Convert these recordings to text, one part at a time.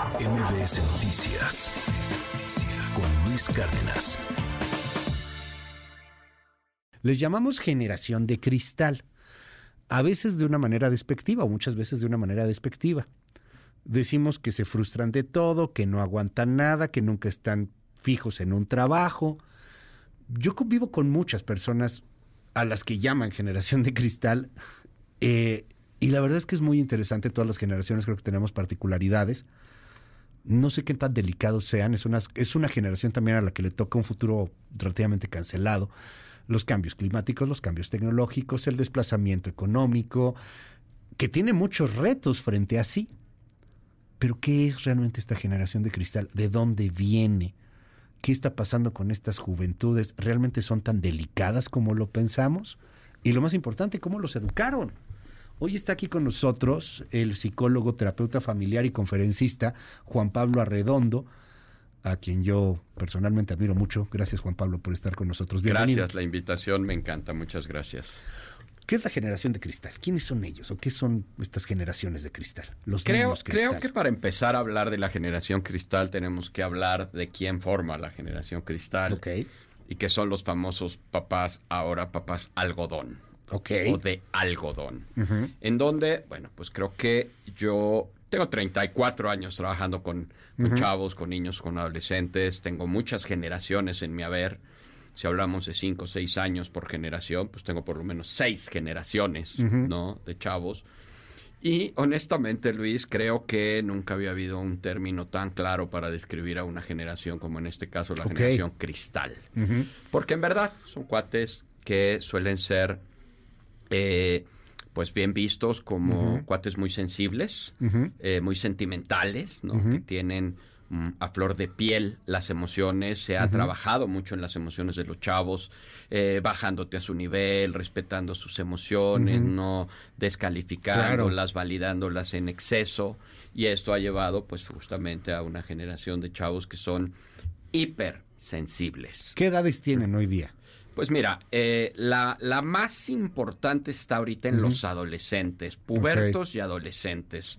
MBS Noticias con Luis Cárdenas. Les llamamos generación de cristal, a veces de una manera despectiva o muchas veces de una manera despectiva. Decimos que se frustran de todo, que no aguantan nada, que nunca están fijos en un trabajo. Yo convivo con muchas personas a las que llaman generación de cristal eh, y la verdad es que es muy interesante, todas las generaciones creo que tenemos particularidades. No sé qué tan delicados sean, es una, es una generación también a la que le toca un futuro relativamente cancelado. Los cambios climáticos, los cambios tecnológicos, el desplazamiento económico, que tiene muchos retos frente a sí. Pero ¿qué es realmente esta generación de cristal? ¿De dónde viene? ¿Qué está pasando con estas juventudes? ¿Realmente son tan delicadas como lo pensamos? Y lo más importante, ¿cómo los educaron? Hoy está aquí con nosotros el psicólogo, terapeuta familiar y conferencista Juan Pablo Arredondo, a quien yo personalmente admiro mucho. Gracias Juan Pablo por estar con nosotros. Bienvenido. Gracias, la invitación me encanta, muchas gracias. ¿Qué es la generación de cristal? ¿Quiénes son ellos o qué son estas generaciones de cristal? Los creo, creo que para empezar a hablar de la generación cristal tenemos que hablar de quién forma la generación cristal. Okay. Y que son los famosos papás, ahora papás algodón o de algodón. En donde, bueno, pues creo que yo tengo 34 años trabajando con, chavos, con niños, con adolescentes, tengo muchas generaciones en mi haber. Si hablamos de 5 o 6 años por generación, pues tengo por lo menos 6 generaciones, ¿no? De chavos. Y honestamente, Luis, creo que nunca había habido un término tan claro para describir a una generación como en este caso la generación cristal. Porque en verdad son cuates que suelen ser eh, pues bien vistos como cuates muy sensibles, eh, muy sentimentales, ¿no? Que tienen mm, a flor de piel las emociones, se ha trabajado mucho en las emociones de los chavos, eh, bajándote a su nivel, respetando sus emociones, no descalificándolas, validándolas en exceso, y esto ha llevado pues justamente a una generación de chavos que son hipersensibles. ¿Qué edades tienen hoy día? Pues mira, eh, la, la, más importante está ahorita en los adolescentes, pubertos y adolescentes.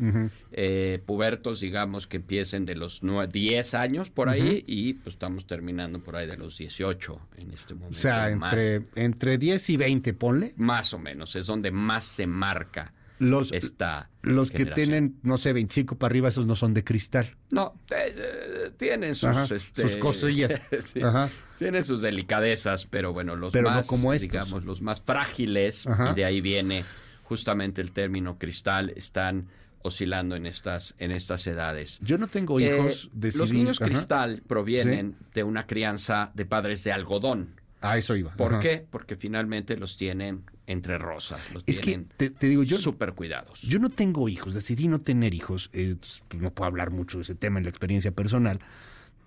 Eh, pubertos, digamos, que empiecen de los 10 años por ahí y pues estamos terminando por ahí de los 18 en este momento. O sea, entre, entre 10 y 20, ponle. Más o menos, es donde más se marca los, esta Los que tienen, no sé, 25 para arriba, esos no son de cristal. No, eh, tienen sus, este, sus cosillas. Tienen sus delicadezas, pero bueno, los más, como digamos, los más frágiles, y de ahí viene justamente el término cristal, están oscilando en estas, en estas edades. Yo no tengo hijos. Eh, los niños cristal provienen de una crianza de padres de algodón. Ah, eso iba. ¿Por qué? Porque finalmente los tienen entre rosas. Los es que te, digo, yo. Súper cuidados. Yo no tengo hijos, decidí no tener hijos. Eh, pues no puedo hablar mucho de ese tema en la experiencia personal.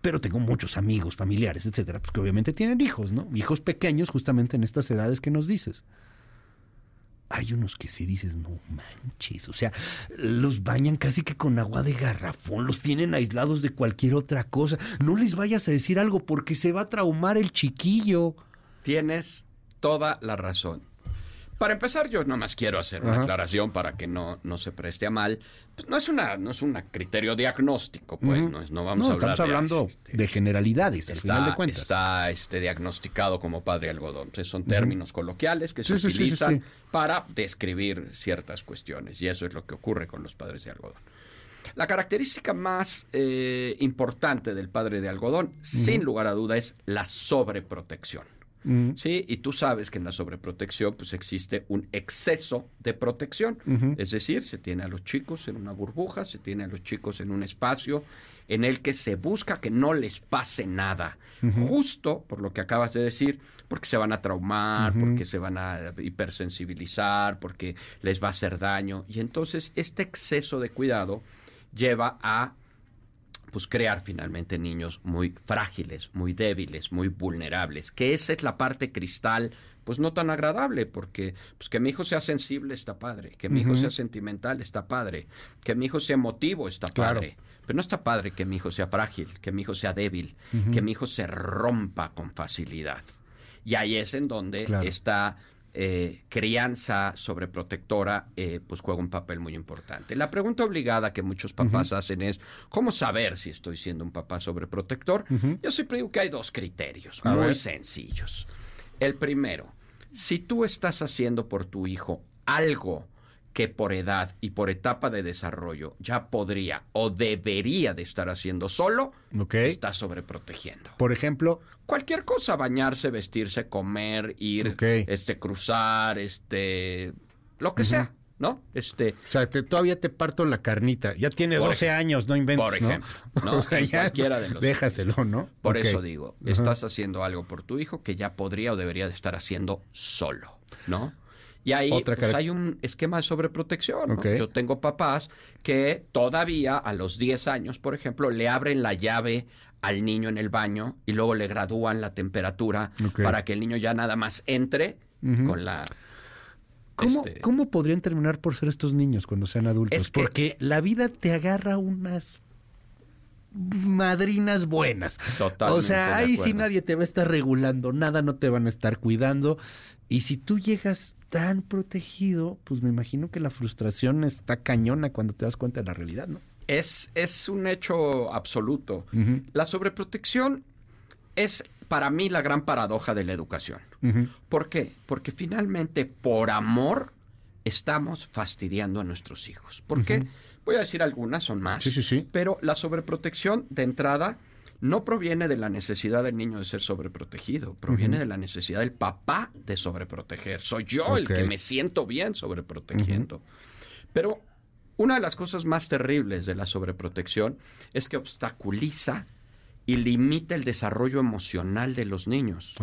Pero tengo muchos amigos, familiares, etcétera, pues que obviamente tienen hijos, ¿no? Hijos pequeños, justamente en estas edades que nos dices. Hay unos que sí dices, no manches, o sea, los bañan casi que con agua de garrafón, los tienen aislados de cualquier otra cosa. No les vayas a decir algo porque se va a traumar el chiquillo. Tienes toda la razón. Para empezar, yo nomás quiero hacer una aclaración para que no, no se preste a mal. Pues no es una no es un criterio diagnóstico, pues no, no vamos a hablar estamos hablando de, generalidades, al final de cuentas. Está este, diagnosticado como padre algodón. son términos coloquiales que se utilizan para describir ciertas cuestiones y eso es lo que ocurre con los padres de algodón. La característica más eh, importante del padre de algodón, sin lugar a duda, es la sobreprotección. ¿Sí? Y tú sabes que en la sobreprotección pues existe un exceso de protección. Es decir, se tiene a los chicos en una burbuja, se tiene a los chicos en un espacio en el que se busca que no les pase nada. Justo por lo que acabas de decir, porque se van a traumar, porque se van a hipersensibilizar, porque les va a hacer daño. Y entonces este exceso de cuidado lleva a pues crear finalmente niños muy frágiles, muy débiles, muy vulnerables, que esa es la parte cristal pues no tan agradable, porque pues que mi hijo sea sensible está padre, que mi hijo sea sentimental está padre, que mi hijo sea emotivo está padre, pero no está padre que mi hijo sea frágil, que mi hijo sea débil, que mi hijo se rompa con facilidad. Y ahí es en donde está eh, crianza sobreprotectora, eh, pues juega un papel muy importante. La pregunta obligada que muchos papás hacen es, ¿cómo saber si estoy siendo un papá sobreprotector? Yo siempre digo que hay dos criterios muy sencillos. El primero, si tú estás haciendo por tu hijo algo que por edad y por etapa de desarrollo ya podría o debería de estar haciendo solo, está sobreprotegiendo. Por ejemplo, cualquier cosa, bañarse, vestirse, comer, ir, este, cruzar, este, lo que sea. ¿no? Este, o sea, todavía te parto la carnita. Ya tiene 12 años, no inventes, por ejemplo, ¿no? cualquiera de los Déjaselo, ¿no? Por eso digo, estás haciendo algo por tu hijo que ya podría o debería de estar haciendo solo, ¿no? Y ahí pues, hay un esquema de sobreprotección. Yo tengo papás que todavía a los 10 años, por ejemplo, le abren la llave al niño en el baño y luego le gradúan la temperatura para que el niño ya nada más entre con la... ¿Cómo, este ¿Cómo, podrían terminar por ser estos niños cuando sean adultos? Porque la vida te agarra unas madrinas buenas. Totalmente. O sea, ahí sí nadie te va a estar regulando, nada no te van a estar cuidando. Y si tú llegas tan protegido, pues me imagino que la frustración está cañona cuando te das cuenta de la realidad, ¿no? Es, es un hecho absoluto. La sobreprotección es para mí la gran paradoja de la educación. ¿Por qué? Porque finalmente por amor estamos fastidiando a nuestros hijos. ¿Por qué? Voy a decir algunas, son más. Sí, sí, sí. Pero la sobreprotección de entrada no proviene de la necesidad del niño de ser sobreprotegido, proviene de la necesidad del papá de sobreproteger. Soy yo el que me siento bien sobreprotegiendo. Pero una de las cosas más terribles de la sobreprotección es que obstaculiza y limita el desarrollo emocional de los niños.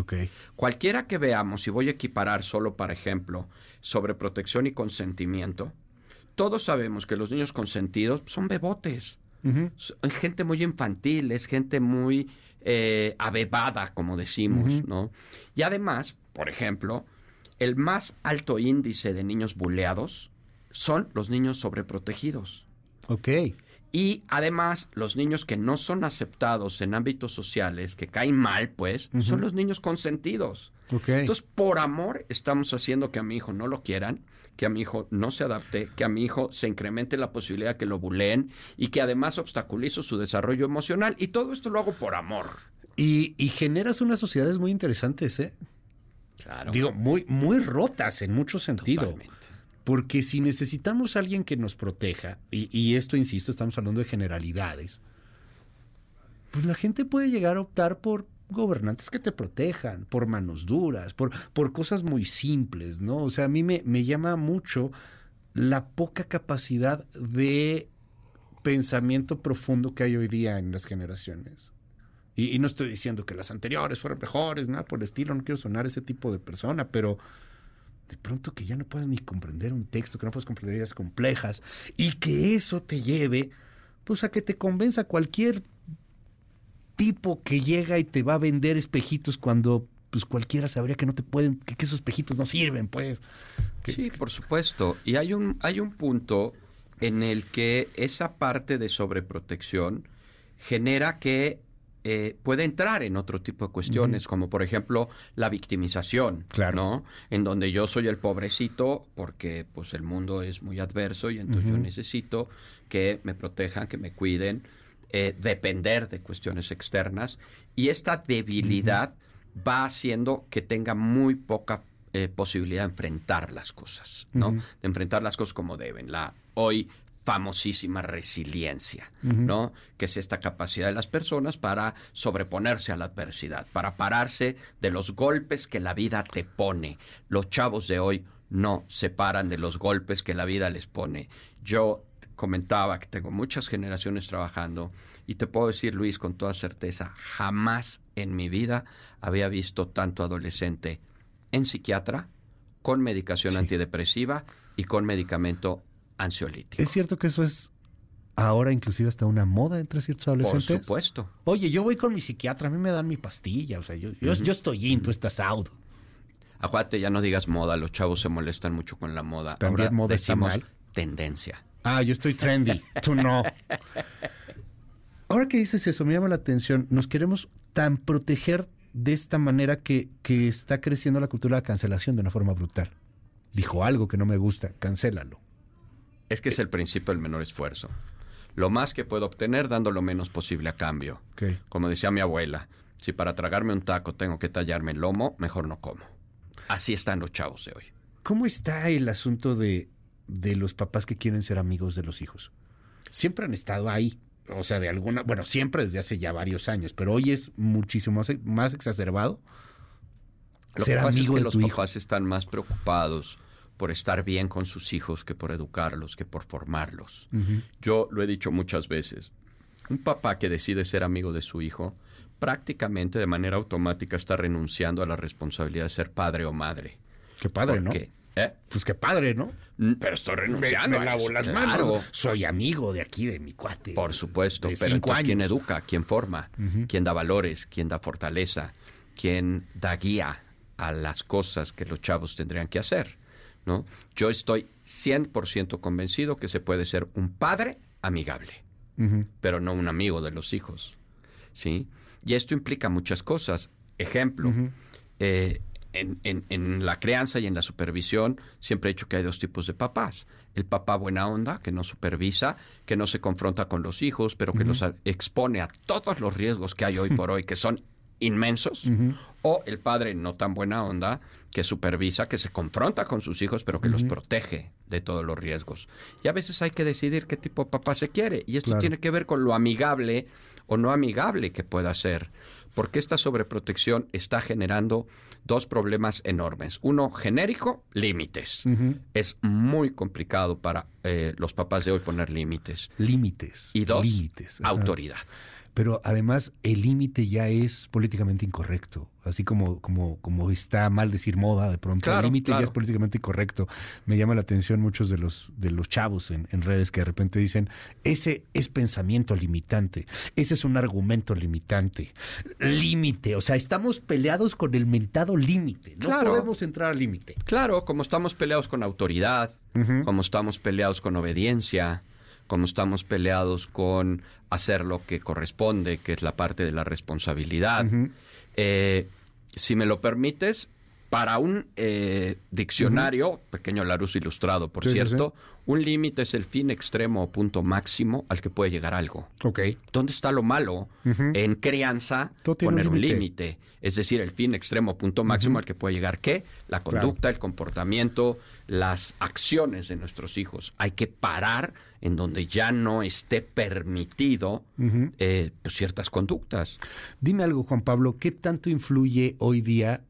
Cualquiera que veamos, y voy a equiparar solo para ejemplo, sobreprotección y consentimiento, todos sabemos que los niños consentidos son bebotes gente muy infantil, es gente muy eh, abebada, como decimos, ¿no? Y además, por ejemplo, el más alto índice de niños buleados son los niños sobreprotegidos. Ok. Y además, los niños que no son aceptados en ámbitos sociales, que caen mal, pues, son los niños consentidos. Okay. Entonces, por amor, estamos haciendo que a mi hijo no lo quieran, que a mi hijo no se adapte, que a mi hijo se incremente la posibilidad de que lo buleen y que además obstaculizo su desarrollo emocional. Y todo esto lo hago por amor. Y, generas unas sociedades muy interesantes, ¿eh? Claro. Digo, muy, muy rotas en mucho sentido. Porque si necesitamos a alguien que nos proteja, y, y, esto, insisto, estamos hablando de generalidades, pues la gente puede llegar a optar por gobernantes que te protejan, por manos duras, por, por cosas muy simples, ¿no? O sea, a mí me, me llama mucho la poca capacidad de pensamiento profundo que hay hoy día en las generaciones. Y, no estoy diciendo que las anteriores fueron mejores, nada por el estilo, no quiero sonar ese tipo de persona, pero de pronto que ya no puedas ni comprender un texto, que no puedas comprender ideas complejas, y que eso te lleve, pues a que te convenza cualquier tipo que llega y te va a vender espejitos cuando pues cualquiera sabría que no te pueden, que, esos espejitos no sirven, pues. Sí, por supuesto. Y hay un, hay un punto en el que esa parte de sobreprotección genera que eh, puede entrar en otro tipo de cuestiones, como por ejemplo la victimización, claro. ¿no? En donde yo soy el pobrecito porque pues el mundo es muy adverso y entonces yo necesito que me protejan, que me cuiden, eh, depender de cuestiones externas y esta debilidad va haciendo que tenga muy poca eh, posibilidad de enfrentar las cosas, ¿no? De enfrentar las cosas como deben. La hoy famosísima resiliencia, ¿no? Que es esta capacidad de las personas para sobreponerse a la adversidad, para pararse de los golpes que la vida te pone. Los chavos de hoy no se paran de los golpes que la vida les pone. Yo comentaba que tengo muchas generaciones trabajando y te puedo decir, Luis, con toda certeza, jamás en mi vida había visto tanto adolescente en psiquiatra, con medicación antidepresiva y con medicamento ansiolítico. ¿Es cierto que eso es ahora inclusive hasta una moda entre ciertos adolescentes? Por supuesto. Oye, yo voy con mi psiquiatra, a mí me dan mi pastilla, o sea, yo, yo, estoy in, tú estás out. Acuérdate, ya no digas moda, los chavos se molestan mucho con la moda. También Ahora moda decimos tendencia. Ah, yo estoy trendy, tú no. Ahora que dices eso, me llama la atención. Nos queremos tan proteger de esta manera que, que está creciendo la cultura de la cancelación de una forma brutal. Dijo algo que no me gusta, cancélalo. Es que es el principio del menor esfuerzo. Lo más que puedo obtener dando lo menos posible a cambio. Como decía mi abuela, si para tragarme un taco tengo que tallarme el lomo, mejor no como. Así están los chavos de hoy. ¿Cómo está el asunto de, de los papás que quieren ser amigos de los hijos? Siempre han estado ahí, o sea, de alguna, bueno, siempre desde hace ya varios años, pero hoy es muchísimo más, exacerbado. Lo ser que pasa es que los papás están más preocupados por estar bien con sus hijos que por educarlos, que por formarlos. Yo lo he dicho muchas veces. Un papá que decide ser amigo de su hijo, prácticamente de manera automática está renunciando a la responsabilidad de ser padre o madre. Qué padre, ¿no? ¿Eh? Pues qué padre, ¿no? Mm, pero estoy renunciando. Me, lavo las manos. Soy amigo de aquí, de mi cuate. Por supuesto, pero entonces, ¿quién educa? ¿Quién forma? ¿Quién da valores? ¿Quién da fortaleza? ¿Quién da guía a las cosas que los chavos tendrían que hacer? ¿no? Yo estoy 100% convencido que se puede ser un padre amigable, pero no un amigo de los hijos, ¿sí? Y esto implica muchas cosas. Ejemplo, en, la crianza y en la supervisión siempre he dicho que hay dos tipos de papás. El papá buena onda, que no supervisa, que no se confronta con los hijos, pero que los expone a todos los riesgos que hay hoy por hoy, que son inmensos. O el padre no tan buena onda, que supervisa, que se confronta con sus hijos, pero que los protege de todos los riesgos. Y a veces hay que decidir qué tipo de papá se quiere. Y esto tiene que ver con lo amigable o no amigable que pueda ser. Porque esta sobreprotección está generando dos problemas enormes. Uno, genérico, límites. Es muy complicado para eh, los papás de hoy poner límites. Límites. Y dos, autoridad. Pero además el límite ya es políticamente incorrecto, así como, como, como está mal decir moda de pronto. el límite ya es políticamente incorrecto. Me llama la atención muchos de los, de los chavos en, redes que de repente dicen, ese es pensamiento limitante, ese es un argumento limitante. Límite, o sea, estamos peleados con el mentado límite, no podemos entrar al límite. Claro, como estamos peleados con autoridad, como estamos peleados con obediencia, como estamos peleados con hacer lo que corresponde, que es la parte de la responsabilidad. Eh, si me lo permites, para un eh, diccionario, pequeño Larousse ilustrado, por cierto, un límite es el fin extremo o punto máximo al que puede llegar algo. Ok. ¿Dónde está lo malo? En crianza, poner un límite. Es decir, el fin extremo, punto máximo al que puede llegar qué? La conducta, el comportamiento, las acciones de nuestros hijos. Hay que parar en donde ya no esté permitido eh, pues, ciertas conductas. Dime algo, Juan Pablo, ¿qué tanto influye hoy día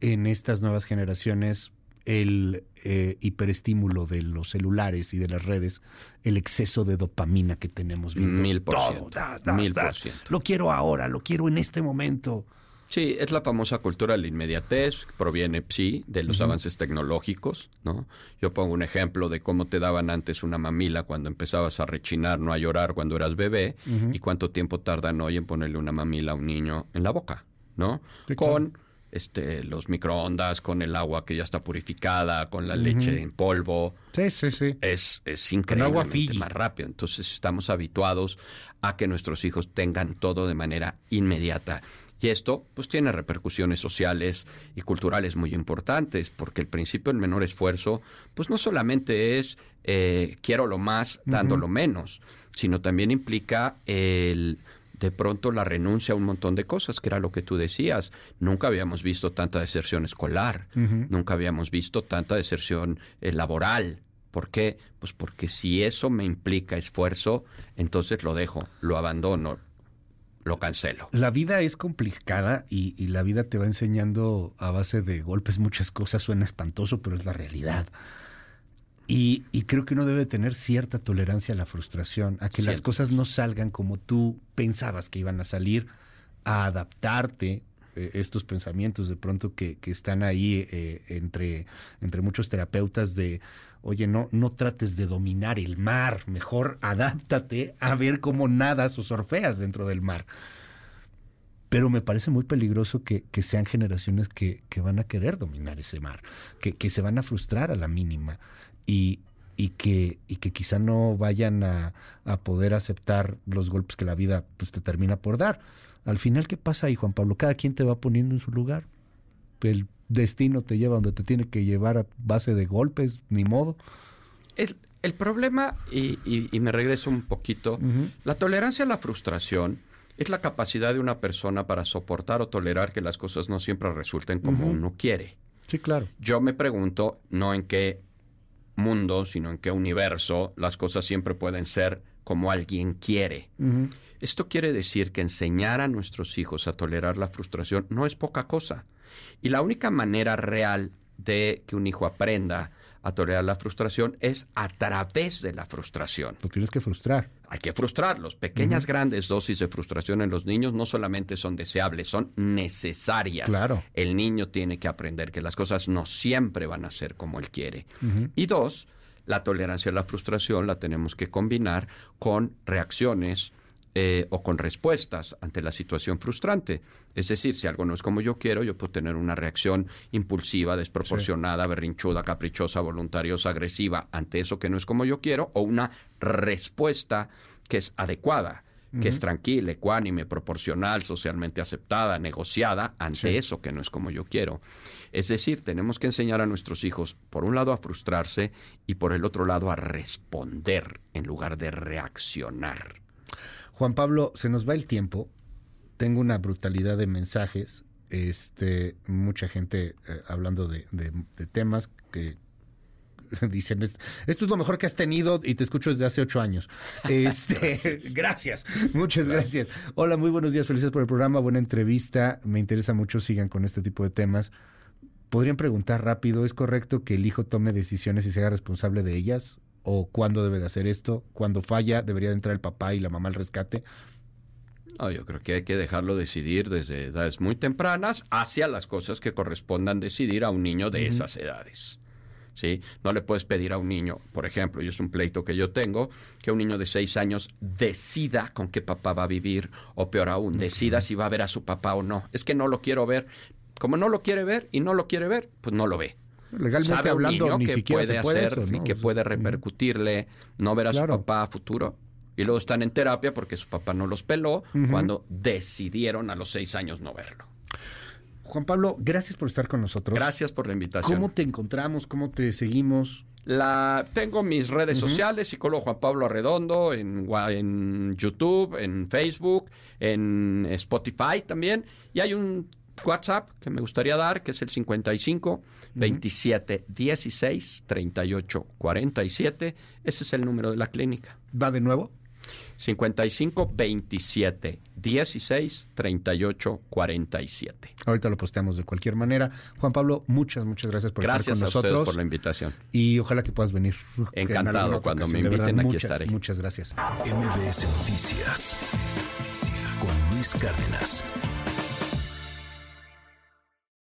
en estas nuevas generaciones el eh, hiperestímulo de los celulares y de las redes, el exceso de dopamina que tenemos viendo Mil por ciento. Mil por ciento. Lo quiero ahora, lo quiero en este momento. Sí, es la famosa cultura de la inmediatez, proviene, sí, de los avances tecnológicos, ¿no? Yo pongo un ejemplo de cómo te daban antes una mamila cuando empezabas a rechinar, no a llorar cuando eras bebé, y cuánto tiempo tardan hoy en ponerle una mamila a un niño en la boca, ¿no? con este, los microondas, con el agua que ya está purificada, con la leche en polvo. Sí, sí, sí. Es, es increíblemente más rápido. Entonces estamos habituados a que nuestros hijos tengan todo de manera inmediata. Y esto pues tiene repercusiones sociales y culturales muy importantes, porque el principio del menor esfuerzo pues no solamente es eh, quiero lo más dando lo menos, sino también implica el de pronto la renuncia a un montón de cosas, que era lo que tú decías. Nunca habíamos visto tanta deserción escolar, nunca habíamos visto tanta deserción eh, laboral. ¿Por qué? Pues porque si eso me implica esfuerzo, entonces lo dejo, lo abandono, lo cancelo. La vida es complicada y, la vida te va enseñando a base de golpes muchas cosas. Suena espantoso, pero es la realidad. Y, creo que uno debe tener cierta tolerancia a la frustración, a que las cosas no salgan como tú pensabas que iban a salir, a adaptarte eh, estos pensamientos de pronto que, están ahí eh, entre, entre muchos terapeutas de, oye, no, no trates de dominar el mar, mejor adáptate a ver cómo nadas o surfeas dentro del mar. Pero me parece muy peligroso que, sean generaciones que, van a querer dominar ese mar, que, se van a frustrar a la mínima. Y, y que, y que quizá no vayan a, poder aceptar los golpes que la vida pues, te termina por dar. Al final, ¿qué pasa ahí, Juan Pablo? Cada quien te va poniendo en su lugar. El destino te lleva donde te tiene que llevar a base de golpes, ni modo. El, el problema, y, y, me regreso un poquito, la tolerancia a la frustración es la capacidad de una persona para soportar o tolerar que las cosas no siempre resulten como uno quiere. Sí, claro. Yo me pregunto, no en qué mundo, sino en qué universo las cosas siempre pueden ser como alguien quiere. Esto quiere decir que enseñar a nuestros hijos a tolerar la frustración no es poca cosa. Y la única manera real de que un hijo aprenda a tolerar la frustración es a través de la frustración. Lo tienes que frustrar. Hay que frustrarlos. Pequeñas, grandes dosis de frustración en los niños no solamente son deseables, son necesarias. Claro. El niño tiene que aprender que las cosas no siempre van a ser como él quiere. Y dos, la tolerancia a la frustración la tenemos que combinar con reacciones eh, o con respuestas ante la situación frustrante. Es decir, si algo no es como yo quiero, yo puedo tener una reacción impulsiva, desproporcionada, berrinchuda, caprichosa, voluntariosa, agresiva ante eso que no es como yo quiero, o una respuesta que es adecuada, que es tranquila, ecuánime, proporcional, socialmente aceptada, negociada ante eso que no es como yo quiero. Es decir, tenemos que enseñar a nuestros hijos, por un lado, a frustrarse y por el otro lado, a responder en lugar de reaccionar. Juan Pablo, se nos va el tiempo. Tengo una brutalidad de mensajes. Este, mucha gente eh, hablando de, temas que dicen esto es lo mejor que has tenido y te escucho desde hace ocho años. Este, gracias. muchas gracias. Hola, muy buenos días, felices por el programa, buena entrevista, me interesa mucho, sigan con este tipo de temas. Podrían preguntar rápido, ¿es correcto que el hijo tome decisiones y se haga responsable de ellas? O cuándo debe de hacer esto, cuando falla debería de entrar el papá y la mamá al rescate. No, yo creo que hay que dejarlo decidir desde edades muy tempranas hacia las cosas que correspondan decidir a un niño de esas edades. ¿Sí? No le puedes pedir a un niño, por ejemplo, y es un pleito que yo tengo, que un niño de seis años decida con qué papá va a vivir, o peor aún, decida si va a ver a su papá o no. Es que no lo quiero ver. Como no lo quiere ver y no lo quiere ver, pues no lo ve. Legalmente hablando, ni que siquiera puede hacer y que puede repercutirle no ver a su papá a futuro. Y luego están en terapia porque su papá no los peló cuando decidieron a los seis años no verlo. Juan Pablo, gracias por estar con nosotros. Gracias por la invitación. ¿Cómo te encontramos? ¿Cómo te seguimos? La, tengo mis redes sociales, psicólogo Juan Pablo Arredondo, en, en YouTube, en Facebook, en Spotify también. Y hay un WhatsApp que me gustaría dar, que es el 55 27 16 38 47. Ese es el número de la clínica. ¿Va de nuevo? 55 27 16 38 47. Ahorita lo posteamos de cualquier manera. Juan Pablo, muchas, muchas gracias por estar con nosotros. Gracias por la invitación. Y ojalá que puedas venir. Encantado. Cuando me inviten, aquí estaré. Muchas gracias. MBS Noticias con Luis Cárdenas.